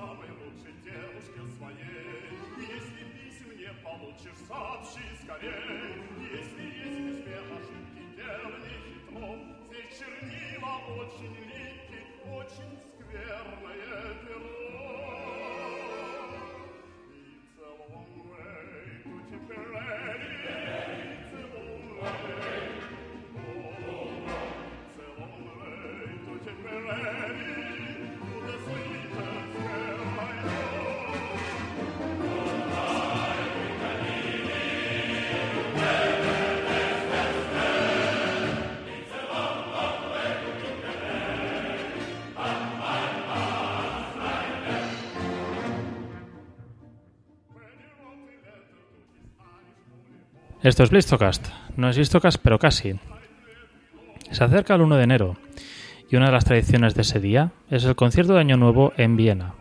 самой лучшей девушке своей. Если писем не получишь, сообщи скорей. Если есть письме ошибки, дело не хитро. Здесь чернила очень липкие, очень скверное перо. Esto es Blistocast. No es Blistocast, pero casi. Se acerca el 1 de enero y una de las tradiciones de ese día es el concierto de Año Nuevo en Viena.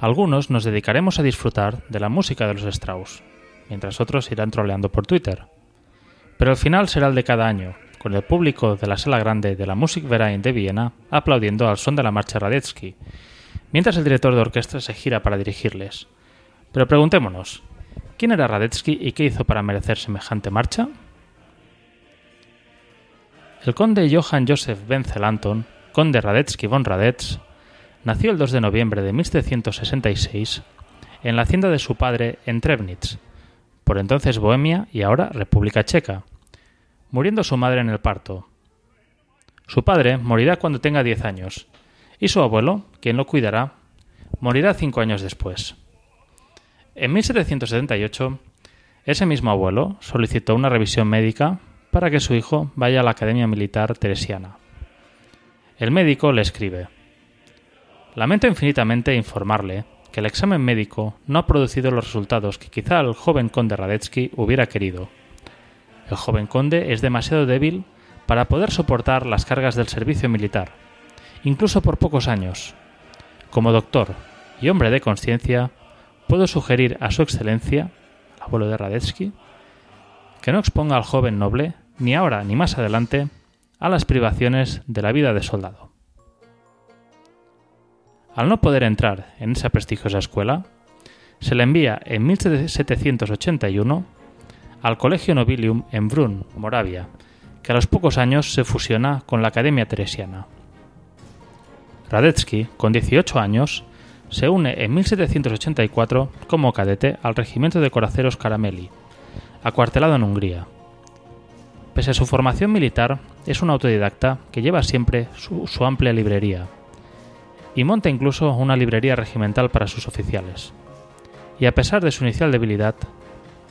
Algunos nos dedicaremos a disfrutar de la música de los Strauss, mientras otros irán troleando por Twitter. Pero el final será el de cada año, con el público de la sala grande de la Musikverein de Viena aplaudiendo al son de la marcha Radetzky, mientras el director de orquesta se gira para dirigirles. Pero preguntémonos, ¿quién era Radetzky y qué hizo para merecer semejante marcha? El conde Johann Joseph Wenzel Anton, conde Radetzky von Radetz, nació el 2 de noviembre de 1766 en la hacienda de su padre en Trebnitz, por entonces Bohemia y ahora República Checa, muriendo su madre en el parto. Su padre morirá cuando tenga 10 años, y su abuelo, quien lo cuidará, morirá cinco años después. En 1778, ese mismo abuelo solicitó una revisión médica para que su hijo vaya a la Academia Militar Teresiana. El médico le escribe Lamento infinitamente informarle que el examen médico no ha producido los resultados que quizá el joven conde Radetzky hubiera querido. El joven conde es demasiado débil para poder soportar las cargas del servicio militar, incluso por pocos años. Como doctor y hombre de conciencia, puedo sugerir a su excelencia, el abuelo de Radetzky, que no exponga al joven noble, ni ahora ni más adelante, a las privaciones de la vida de soldado. Al no poder entrar en esa prestigiosa escuela, se le envía en 1781 al Colegio Nobilium en Brunn, Moravia, que a los pocos años se fusiona con la Academia Teresiana. Radetzky, con 18 años, se une en 1784 como cadete al regimiento de coraceros Caramelli, acuartelado en Hungría. Pese a su formación militar, es un autodidacta que lleva siempre su, amplia librería, y monta incluso una librería regimental para sus oficiales. Y a pesar de su inicial debilidad,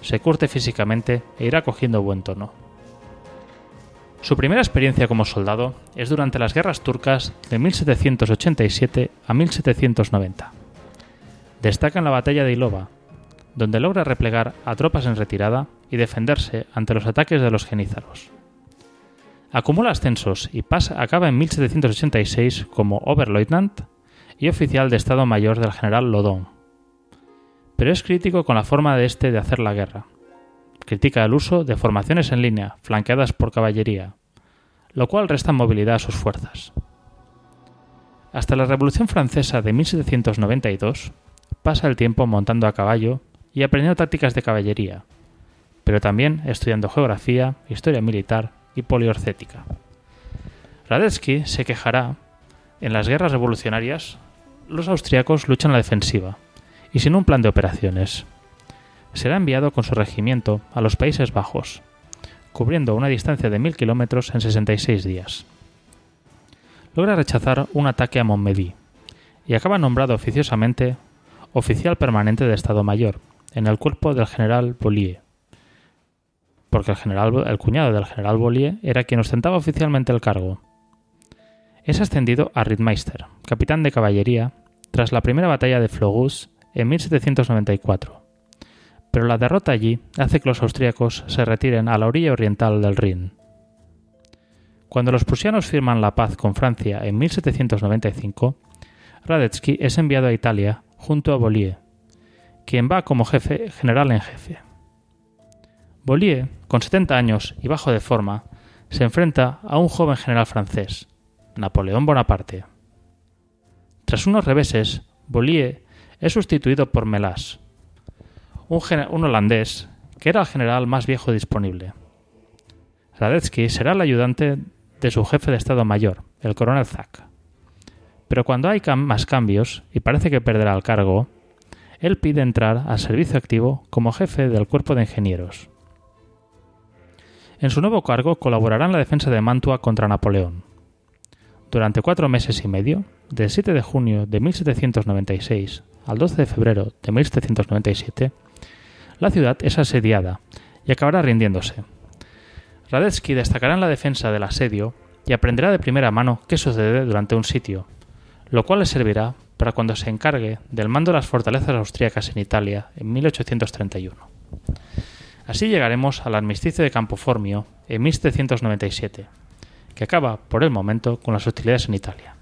se curte físicamente e irá cogiendo buen tono. Su primera experiencia como soldado es durante las guerras turcas de 1787 a 1790. Destaca en la batalla de Ilova, donde logra replegar a tropas en retirada y defenderse ante los ataques de los genízaros. Acumula ascensos y pasa, acaba en 1786 como Oberleutnant y oficial de Estado Mayor del general Lodon. Pero es crítico con la forma de este de hacer la guerra. Critica el uso de formaciones en línea, flanqueadas por caballería, lo cual resta movilidad a sus fuerzas. Hasta la Revolución Francesa de 1792 pasa el tiempo montando a caballo y aprendiendo tácticas de caballería, pero también estudiando geografía, historia militar y poliorcética. Radetzky se quejará en las guerras revolucionarias los austriacos luchan la defensiva y sin un plan de operaciones. Será enviado con su regimiento a los Países Bajos, cubriendo una distancia de mil kilómetros en 66 días. Logra rechazar un ataque a Montmedy y acaba nombrado oficiosamente oficial permanente de Estado Mayor en el cuerpo del general Bollier, porque el, general, el cuñado del general Bollier era quien ostentaba oficialmente el cargo. Es ascendido a Rittmeister, capitán de caballería, tras la primera batalla de Flogus en 1794. Pero la derrota allí hace que los austríacos se retiren a la orilla oriental del Rin. Cuando los prusianos firman la paz con Francia en 1795, Radetzky es enviado a Italia junto a Bollier, quien va como jefe general en jefe. Bollier, con 70 años y bajo de forma, se enfrenta a un joven general francés, Napoleón Bonaparte. Tras unos reveses, Bollier es sustituido por Melas, un, holandés que era el general más viejo disponible. Radetzky será el ayudante de su jefe de Estado Mayor, el coronel Zack. Pero cuando hay más cambios, y parece que perderá el cargo, él pide entrar al servicio activo como jefe del cuerpo de ingenieros. En su nuevo cargo colaborará en la defensa de Mantua contra Napoleón. Durante cuatro meses y medio, del 7 de junio de 1796 al 12 de febrero de 1797, la ciudad es asediada y acabará rindiéndose. Radetzky destacará en la defensa del asedio y aprenderá de primera mano qué sucede durante un sitio, lo cual le servirá para cuando se encargue del mando de las fortalezas austríacas en Italia en 1831. Así llegaremos al armisticio de Campoformio en 1797, que acaba, por el momento, con las hostilidades en Italia.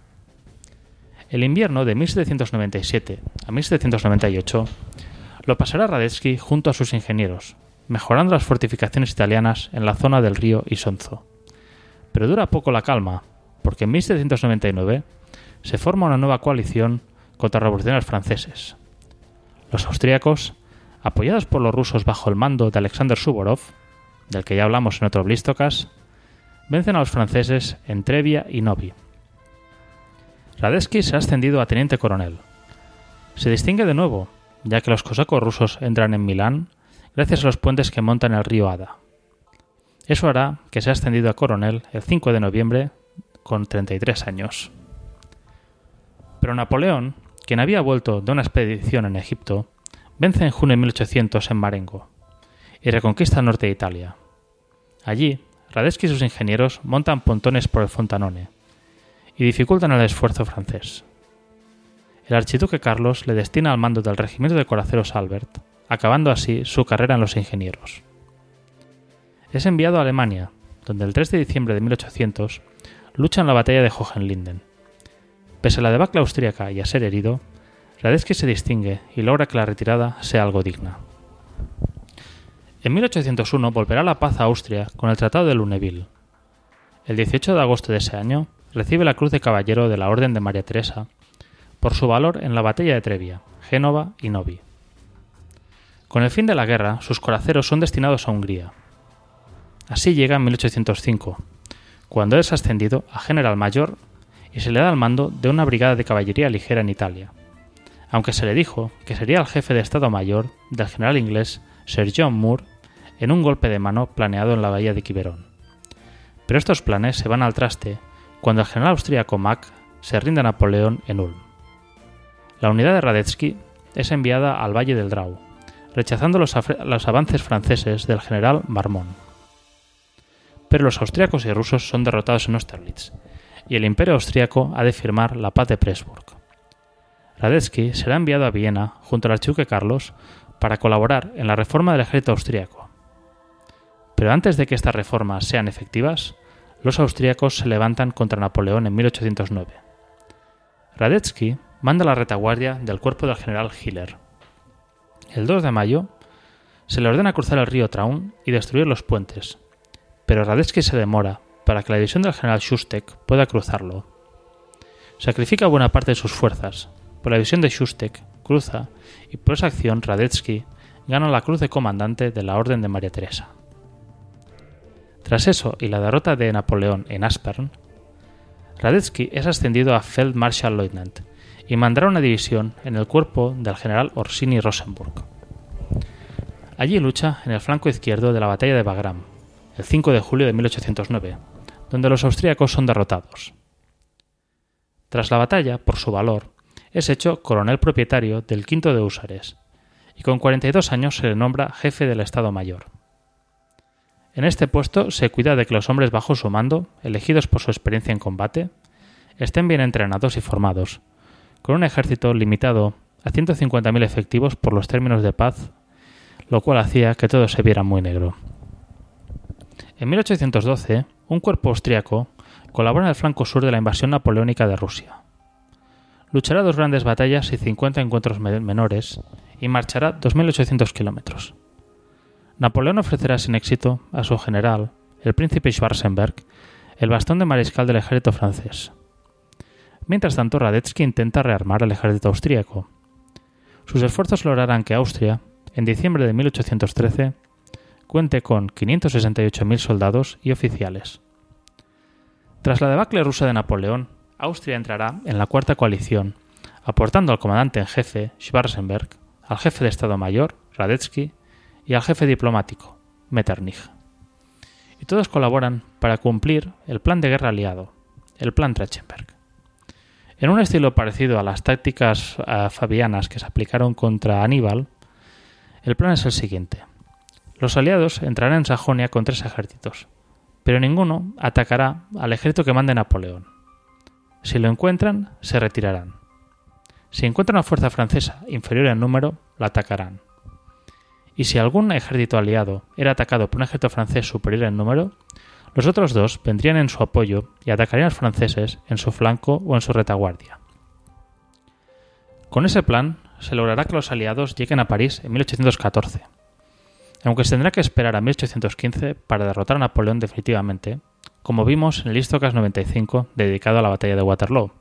El invierno de 1797 a 1798 lo pasará Radetzky junto a sus ingenieros, mejorando las fortificaciones italianas en la zona del río Isonzo. Pero dura poco la calma, porque en 1799 se forma una nueva coalición contra revolucionarios franceses. Los austríacos, apoyados por los rusos bajo el mando de Alexander Suvorov, del que ya hablamos en otro Blistocas, vencen a los franceses en Trevia y Novi. Radetzky se ha ascendido a teniente coronel. Se distingue de nuevo, ya que los cosacos rusos entran en Milán gracias a los puentes que montan el río Ada. Eso hará que sea ascendido a coronel el 5 de noviembre con 33 años. Pero Napoleón, quien había vuelto de una expedición en Egipto, vence en junio de 1800 en Marengo y reconquista el norte de Italia. Allí, Radetzky y sus ingenieros montan pontones por el Fontanone y dificultan el esfuerzo francés. El archiduque Carlos le destina al mando del regimiento de coraceros Albert, acabando así su carrera en los ingenieros. Es enviado a Alemania, donde el 3 de diciembre de 1800 lucha en la batalla de Hohenlinden. Pese a la debacle austríaca y a ser herido, Radetzky se distingue y logra que la retirada sea algo digna. En 1801 volverá la paz a Austria con el Tratado de Luneville. El 18 de agosto de ese año recibe la Cruz de Caballero de la Orden de María Teresa por su valor en la batalla de Trevia, Génova y Novi. Con el fin de la guerra, sus coraceros son destinados a Hungría. Así llega en 1805, cuando es ascendido a general mayor y se le da el mando de una brigada de caballería ligera en Italia, aunque se le dijo que sería el jefe de Estado Mayor del general inglés Sir John Moore en un golpe de mano planeado en la bahía de Quiberón. Pero estos planes se van al traste cuando el general austríaco Mack se rinde a Napoleón en Ulm. La unidad de Radetzky es enviada al Valle del Drau, rechazando los, avances franceses del general Marmont. Pero los austriacos y rusos son derrotados en Austerlitz, y el imperio austriaco ha de firmar la paz de Pressburg. Radetzky será enviado a Viena junto al archiduque Carlos para colaborar en la reforma del ejército austriaco. Pero antes de que estas reformas sean efectivas, los austriacos se levantan contra Napoleón en 1809. Radetzky manda la retaguardia del cuerpo del general Hiller, el 2 de mayo, se le ordena cruzar el río Traun y destruir los puentes, pero Radetzky se demora para que la división del general Schustek pueda cruzarlo. Sacrifica buena parte de sus fuerzas, pero la división de Schustek cruza y por esa acción Radetzky gana la cruz de comandante de la Orden de María Teresa. Tras eso y la derrota de Napoleón en Aspern, Radetzky es ascendido a Feldmarschallleutnant y mandará una división en el cuerpo del general Orsini Rosenburg. Allí lucha en el flanco izquierdo de la batalla de Bagram, el 5 de julio de 1809, donde los austríacos son derrotados. Tras la batalla, por su valor, es hecho coronel propietario del quinto de Húsares, y con 42 años se le nombra jefe del Estado Mayor. En este puesto se cuida de que los hombres bajo su mando, elegidos por su experiencia en combate, estén bien entrenados y formados, con un ejército limitado a 150.000 efectivos por los términos de paz, lo cual hacía que todo se viera muy negro. En 1812, un cuerpo austriaco colabora en el flanco sur de la invasión napoleónica de Rusia. Luchará dos grandes batallas y 50 encuentros menores y marchará 2.800 kilómetros. Napoleón ofrecerá sin éxito a su general, el príncipe Schwarzenberg, el bastón de mariscal del ejército francés, Mientras tanto, Radetzky intenta rearmar al ejército austríaco. Sus esfuerzos lograrán que Austria, en diciembre de 1813, cuente con 568.000 soldados y oficiales. Tras la debacle rusa de Napoleón, Austria entrará en la cuarta coalición, aportando al comandante en jefe, Schwarzenberg, al jefe de Estado Mayor, Radetzky, y al jefe diplomático, Metternich. Y todos colaboran para cumplir el plan de guerra aliado, el Plan Trachtenberg. En un estilo parecido a las tácticas uh, fabianas que se aplicaron contra Aníbal, el plan es el siguiente. Los aliados entrarán en Sajonia con tres ejércitos, pero ninguno atacará al ejército que mande Napoleón. Si lo encuentran, se retirarán. Si encuentran una fuerza francesa inferior en número, la atacarán. Y si algún ejército aliado era atacado por un ejército francés superior en número, los otros dos vendrían en su apoyo y atacarían a los franceses en su flanco o en su retaguardia. Con ese plan se logrará que los aliados lleguen a París en 1814. Aunque se tendrá que esperar a 1815 para derrotar a Napoleón definitivamente, como vimos en el Istocas 95 dedicado a la batalla de Waterloo.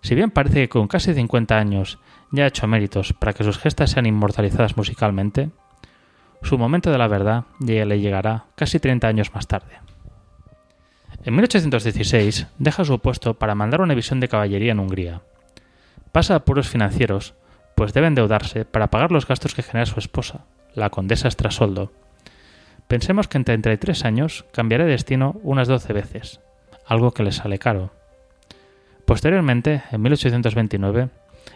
Si bien parece que con casi 50 años ya ha hecho méritos para que sus gestas sean inmortalizadas musicalmente, su momento de la verdad le llegará casi 30 años más tarde. En 1816 deja su puesto para mandar una división de caballería en Hungría. Pasa a apuros financieros, pues debe endeudarse para pagar los gastos que genera su esposa, la condesa Estrasoldo. Pensemos que en 33 años cambiará de destino unas 12 veces, algo que le sale caro. Posteriormente, en 1829,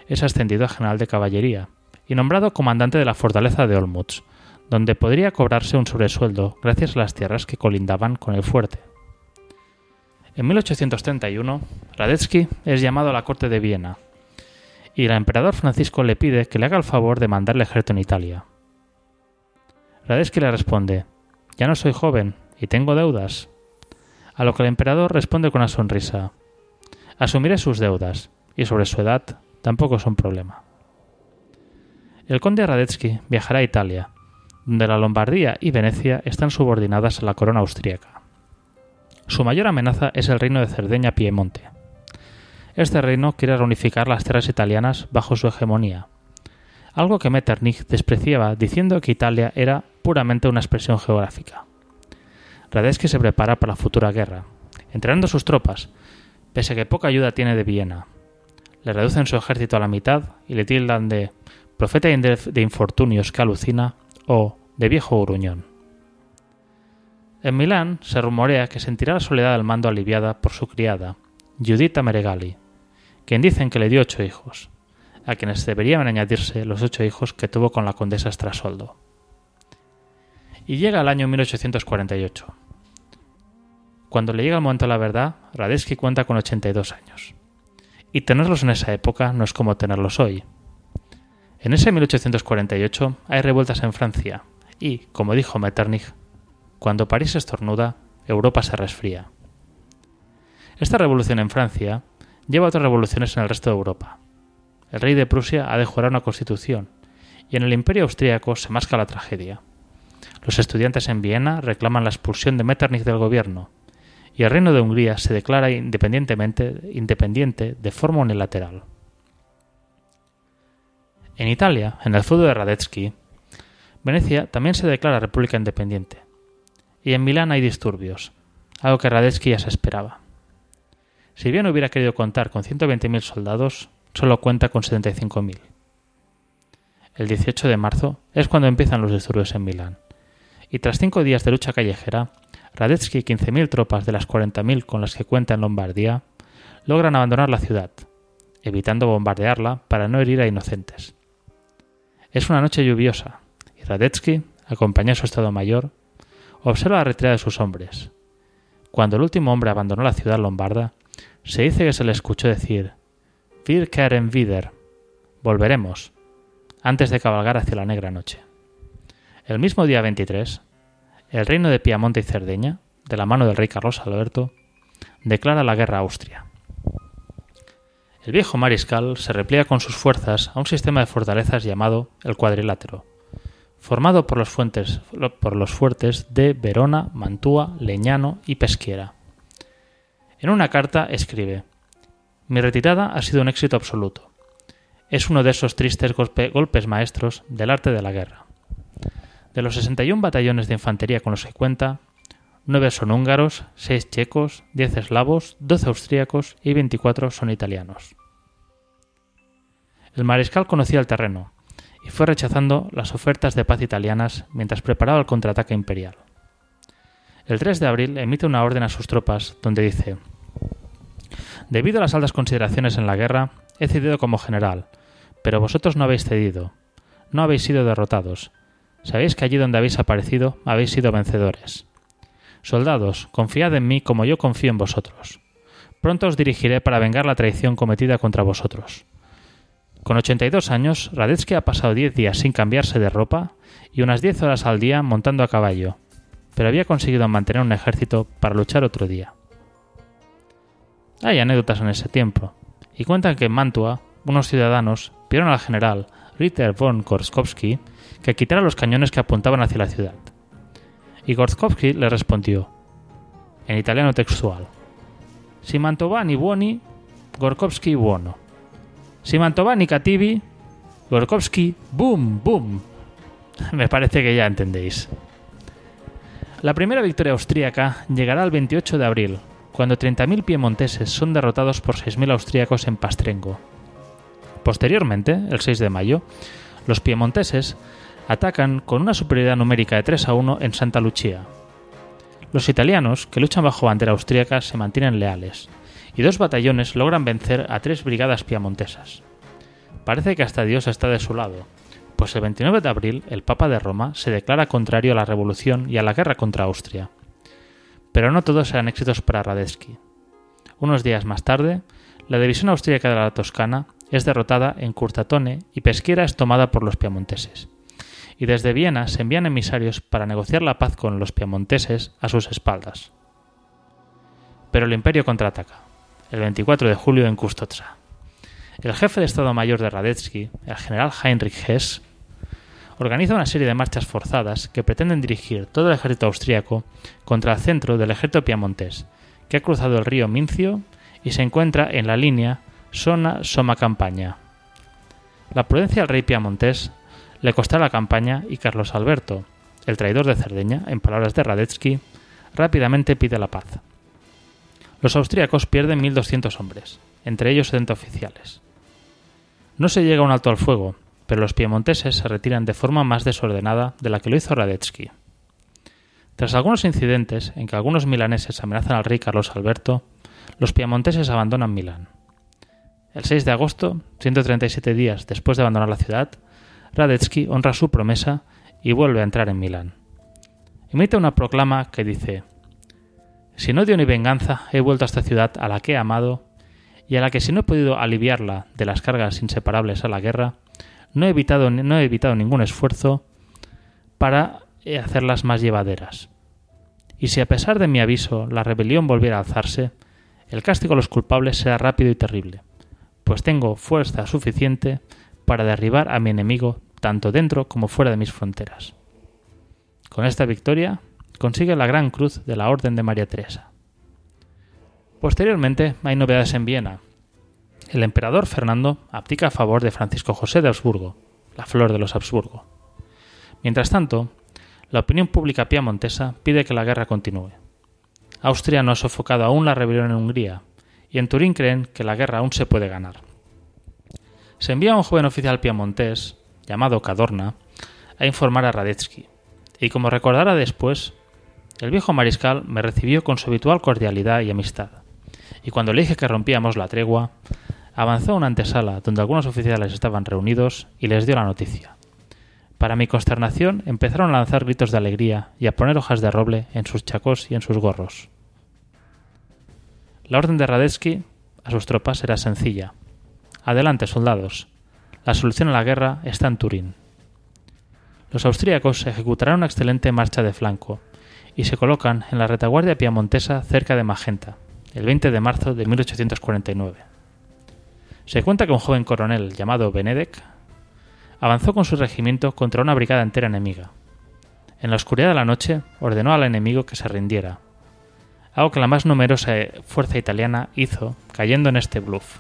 es ascendido a general de caballería y nombrado comandante de la fortaleza de Olmutz, donde podría cobrarse un sobresueldo gracias a las tierras que colindaban con el fuerte. En 1831, Radetzky es llamado a la corte de Viena, y el emperador Francisco le pide que le haga el favor de mandar el ejército en Italia. Radetzky le responde, ya no soy joven y tengo deudas. A lo que el emperador responde con una sonrisa, asumiré sus deudas, y sobre su edad tampoco es un problema. El conde Radetzky viajará a Italia, donde la Lombardía y Venecia están subordinadas a la corona austríaca. Su mayor amenaza es el reino de Cerdeña-Piemonte. Este reino quiere reunificar las tierras italianas bajo su hegemonía, algo que Metternich despreciaba diciendo que Italia era puramente una expresión geográfica. Radetzky se prepara para la futura guerra, entrenando sus tropas, pese a que poca ayuda tiene de Viena. Le reducen su ejército a la mitad y le tildan de profeta de infortunios que alucina o de viejo gruñón. En Milán se rumorea que sentirá la soledad del mando aliviada por su criada, Giuditta Meregali, quien dicen que le dio ocho hijos, a quienes deberían añadirse los ocho hijos que tuvo con la condesa Strasoldo. Y llega el año 1848. Cuando le llega el momento de la verdad, Radetzky cuenta con 82 años. Y tenerlos en esa época no es como tenerlos hoy, en ese 1848 hay revueltas en Francia y, como dijo Metternich, cuando París estornuda, Europa se resfría. Esta revolución en Francia lleva a otras revoluciones en el resto de Europa. El rey de Prusia ha de jurar una constitución y en el imperio austríaco se masca la tragedia. Los estudiantes en Viena reclaman la expulsión de Metternich del gobierno y el reino de Hungría se declara independientemente independiente de forma unilateral. En Italia, en el feudo de Radetzky, Venecia también se declara república independiente. Y en Milán hay disturbios, algo que Radetzky ya se esperaba. Si bien hubiera querido contar con 120.000 soldados, solo cuenta con 75.000. El 18 de marzo es cuando empiezan los disturbios en Milán. Y tras cinco días de lucha callejera, Radetzky y 15.000 tropas de las 40.000 con las que cuenta en Lombardía logran abandonar la ciudad, evitando bombardearla para no herir a inocentes. Es una noche lluviosa, y Radetzky, acompañado a su estado mayor, observa la retirada de sus hombres. Cuando el último hombre abandonó la ciudad lombarda, se dice que se le escuchó decir Wir kehren wieder, volveremos, antes de cabalgar hacia la negra noche. El mismo día 23, el reino de Piamonte y Cerdeña, de la mano del rey Carlos Alberto, declara la guerra a Austria. El viejo mariscal se repliega con sus fuerzas a un sistema de fortalezas llamado el cuadrilátero, formado por los, fuertes de Verona, Mantua, Leñano y Pesquiera. En una carta escribe Mi retirada ha sido un éxito absoluto. Es uno de esos tristes golpe- golpes maestros del arte de la guerra. De los 61 batallones de infantería con los que cuenta, 9 son húngaros, 6 checos, 10 eslavos, 12 austríacos y 24 son italianos. El mariscal conocía el terreno y fue rechazando las ofertas de paz italianas mientras preparaba el contraataque imperial. El 3 de abril emite una orden a sus tropas donde dice Debido a las altas consideraciones en la guerra, he cedido como general, pero vosotros no habéis cedido, no habéis sido derrotados. Sabéis que allí donde habéis aparecido habéis sido vencedores. Soldados, confiad en mí como yo confío en vosotros. Pronto os dirigiré para vengar la traición cometida contra vosotros. Con 82 años, Radetzky ha pasado 10 días sin cambiarse de ropa y unas 10 horas al día montando a caballo, pero había conseguido mantener un ejército para luchar otro día. Hay anécdotas en ese tiempo, y cuentan que en Mantua unos ciudadanos pidieron al general Ritter von Gorskowski que quitara los cañones que apuntaban hacia la ciudad. Y Gorskowski le respondió, en italiano textual, Si Mantovani buoni, Gorkowski buono. Si Mantovani cattivi, Gorkowski boom boom. Me parece que ya entendéis. La primera victoria austríaca llegará el 28 de abril, cuando 30.000 piemonteses son derrotados por 6.000 austríacos en Pastrengo. Posteriormente, el 6 de mayo, los piemonteses atacan con una superioridad numérica de 3 a 1 en Santa Lucia. Los italianos, que luchan bajo bandera austríaca, se mantienen leales, y dos batallones logran vencer a tres brigadas piamontesas. Parece que hasta Dios está de su lado, pues el 29 de abril el Papa de Roma se declara contrario a la revolución y a la guerra contra Austria. Pero no todos serán éxitos para Radetzky. Unos días más tarde, la división austríaca de la Toscana es derrotada en Curtatone y Pesquiera es tomada por los piamonteses. Y desde Viena se envían emisarios para negociar la paz con los piamonteses a sus espaldas. Pero el imperio contraataca, el 24 de julio en Custozza. El jefe de Estado Mayor de Radetzky, el general Heinrich Hess, organiza una serie de marchas forzadas que pretenden dirigir todo el ejército austríaco contra el centro del ejército piamontés, que ha cruzado el río Mincio y se encuentra en la línea Sona-Soma Campaña. La prudencia del rey piamontés le costará la campaña y Carlos Alberto, el traidor de Cerdeña, en palabras de Radetzky, rápidamente pide la paz. Los austríacos pierden 1.200 hombres, entre ellos 70 oficiales. No se llega a un alto al fuego, pero los piemonteses se retiran de forma más desordenada de la que lo hizo Radetzky. Tras algunos incidentes en que algunos milaneses amenazan al rey Carlos Alberto, los piemonteses abandonan Milán. El 6 de agosto, 137 días después de abandonar la ciudad, Radetzky honra su promesa y vuelve a entrar en Milán. Emite una proclama que dice: Si no dio ni venganza, he vuelto a esta ciudad a la que he amado y a la que si no he podido aliviarla de las cargas inseparables a la guerra, no he evitado, no he evitado ningún esfuerzo para hacerlas más llevaderas. Y si a pesar de mi aviso la rebelión volviera a alzarse, el castigo a los culpables será rápido y terrible, pues tengo fuerza suficiente para derribar a mi enemigo tanto dentro como fuera de mis fronteras. Con esta victoria consigue la Gran Cruz de la Orden de María Teresa. Posteriormente hay novedades en Viena. El emperador Fernando abdica a favor de Francisco José de Habsburgo, la flor de los Habsburgo. Mientras tanto, la opinión pública piamontesa pide que la guerra continúe. Austria no ha sofocado aún la rebelión en Hungría, y en Turín creen que la guerra aún se puede ganar. Se envía a un joven oficial piamontés, llamado Cadorna, a informar a Radetzky, y como recordará después, el viejo mariscal me recibió con su habitual cordialidad y amistad, y cuando le dije que rompíamos la tregua, avanzó a una antesala donde algunos oficiales estaban reunidos y les dio la noticia. Para mi consternación empezaron a lanzar gritos de alegría y a poner hojas de roble en sus chacos y en sus gorros. La orden de Radetzky a sus tropas era sencilla. Adelante, soldados. La solución a la guerra está en Turín. Los austríacos ejecutarán una excelente marcha de flanco y se colocan en la retaguardia piamontesa cerca de Magenta, el 20 de marzo de 1849. Se cuenta que un joven coronel llamado Benedek avanzó con su regimiento contra una brigada entera enemiga. En la oscuridad de la noche ordenó al enemigo que se rindiera. algo que la más numerosa fuerza italiana hizo cayendo en este bluff.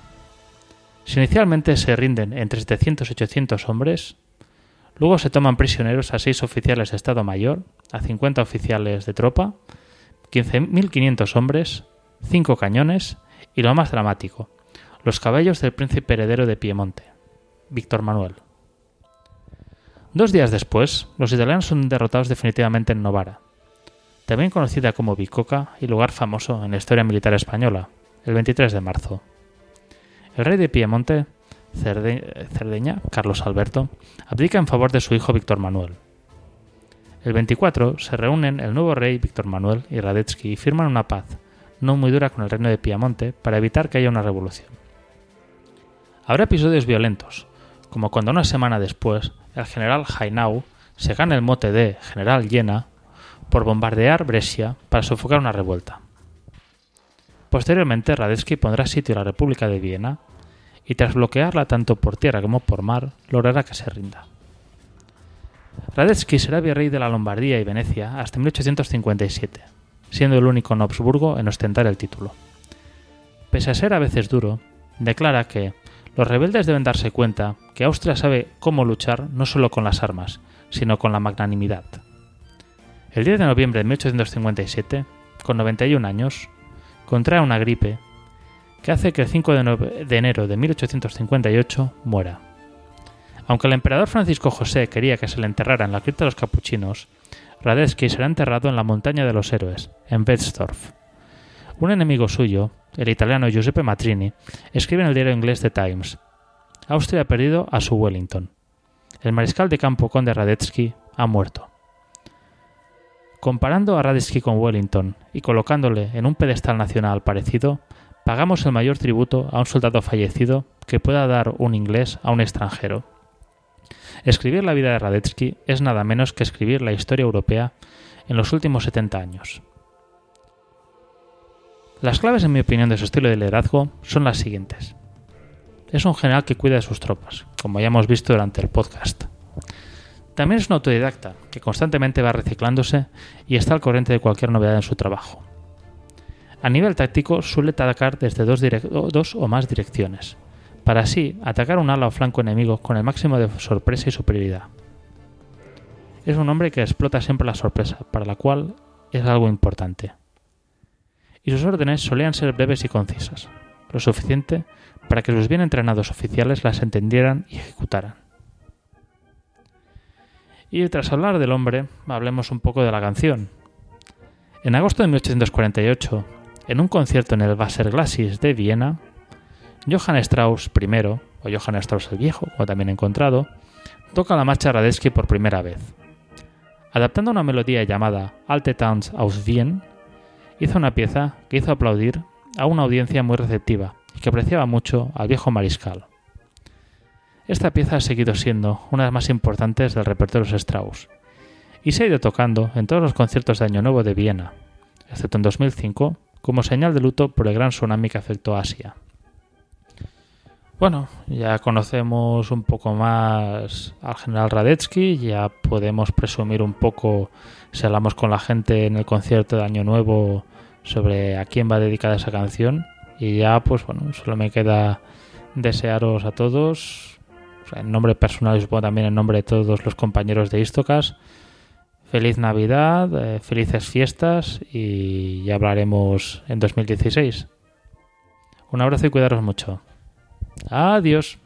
Si inicialmente se rinden entre 700 y 800 hombres, luego se toman prisioneros a seis oficiales de Estado Mayor, a 50 oficiales de tropa, 15.500 hombres, 5 cañones y lo más dramático, los cabellos del príncipe heredero de Piemonte, Víctor Manuel. Dos días después, los italianos son derrotados definitivamente en Novara, también conocida como Bicoca y lugar famoso en la historia militar española, el 23 de marzo. El rey de Piemonte, Cerdeña, Carlos Alberto, abdica en favor de su hijo Víctor Manuel. El 24 se reúnen el nuevo rey Víctor Manuel y Radetzky y firman una paz, no muy dura con el reino de Piemonte, para evitar que haya una revolución. Habrá episodios violentos, como cuando una semana después el general Hainau se gana el mote de general Llena por bombardear Brescia para sofocar una revuelta. Posteriormente, Radetzky pondrá sitio a la República de Viena y tras bloquearla tanto por tierra como por mar, logrará que se rinda. Radetzky será virrey de la Lombardía y Venecia hasta 1857, siendo el único en Habsburgo en ostentar el título. Pese a ser a veces duro, declara que los rebeldes deben darse cuenta que Austria sabe cómo luchar no solo con las armas, sino con la magnanimidad. El 10 de noviembre de 1857, con 91 años, contrae una gripe que hace que el 5 de, enero de 1858 muera. Aunque el emperador Francisco José quería que se le enterrara en la cripta de los capuchinos, Radetzky será enterrado en la montaña de los héroes, en Betzdorf. Un enemigo suyo, el italiano Giuseppe Matrini, escribe en el diario inglés The Times: Austria ha perdido a su Wellington. El mariscal de campo conde Radetzky ha muerto. Comparando a Radetzky con Wellington y colocándole en un pedestal nacional parecido, pagamos el mayor tributo a un soldado fallecido que pueda dar un inglés a un extranjero. Escribir la vida de Radetzky es nada menos que escribir la historia europea en los últimos 70 años. Las claves, en mi opinión, de su estilo de liderazgo son las siguientes. Es un general que cuida de sus tropas, como ya hemos visto durante el podcast. También es un autodidacta que constantemente va reciclándose y está al corriente de cualquier novedad en su trabajo. A nivel táctico suele atacar desde dos, o más direcciones, para así atacar un ala o flanco enemigo con el máximo de sorpresa y superioridad. Es un hombre que explota siempre la sorpresa, para la cual es algo importante. Y sus órdenes solían ser breves y concisas, lo suficiente para que sus bien entrenados oficiales las entendieran y ejecutaran. Y tras hablar del hombre, hablemos un poco de la canción. En agosto de 1848, en un concierto en el Wasserglassis de Viena, Johann Strauss I, o Johann Strauss el Viejo, como también encontrado, toca la marcha Radetzky por primera vez. Adaptando una melodía llamada Alte Tanz aus Wien, hizo una pieza que hizo aplaudir a una audiencia muy receptiva y que apreciaba mucho al viejo mariscal. Esta pieza ha seguido siendo una de las más importantes del repertorio de Strauss y se ha ido tocando en todos los conciertos de Año Nuevo de Viena, excepto en 2005, como señal de luto por el gran tsunami que afectó a Asia. Bueno, ya conocemos un poco más al general Radetzky, ya podemos presumir un poco, si hablamos con la gente en el concierto de Año Nuevo, sobre a quién va dedicada esa canción. Y ya, pues bueno, solo me queda desearos a todos en nombre personal y supongo también en nombre de todos los compañeros de Istocas, feliz Navidad, eh, felices fiestas y ya hablaremos en 2016. Un abrazo y cuidaros mucho. Adiós.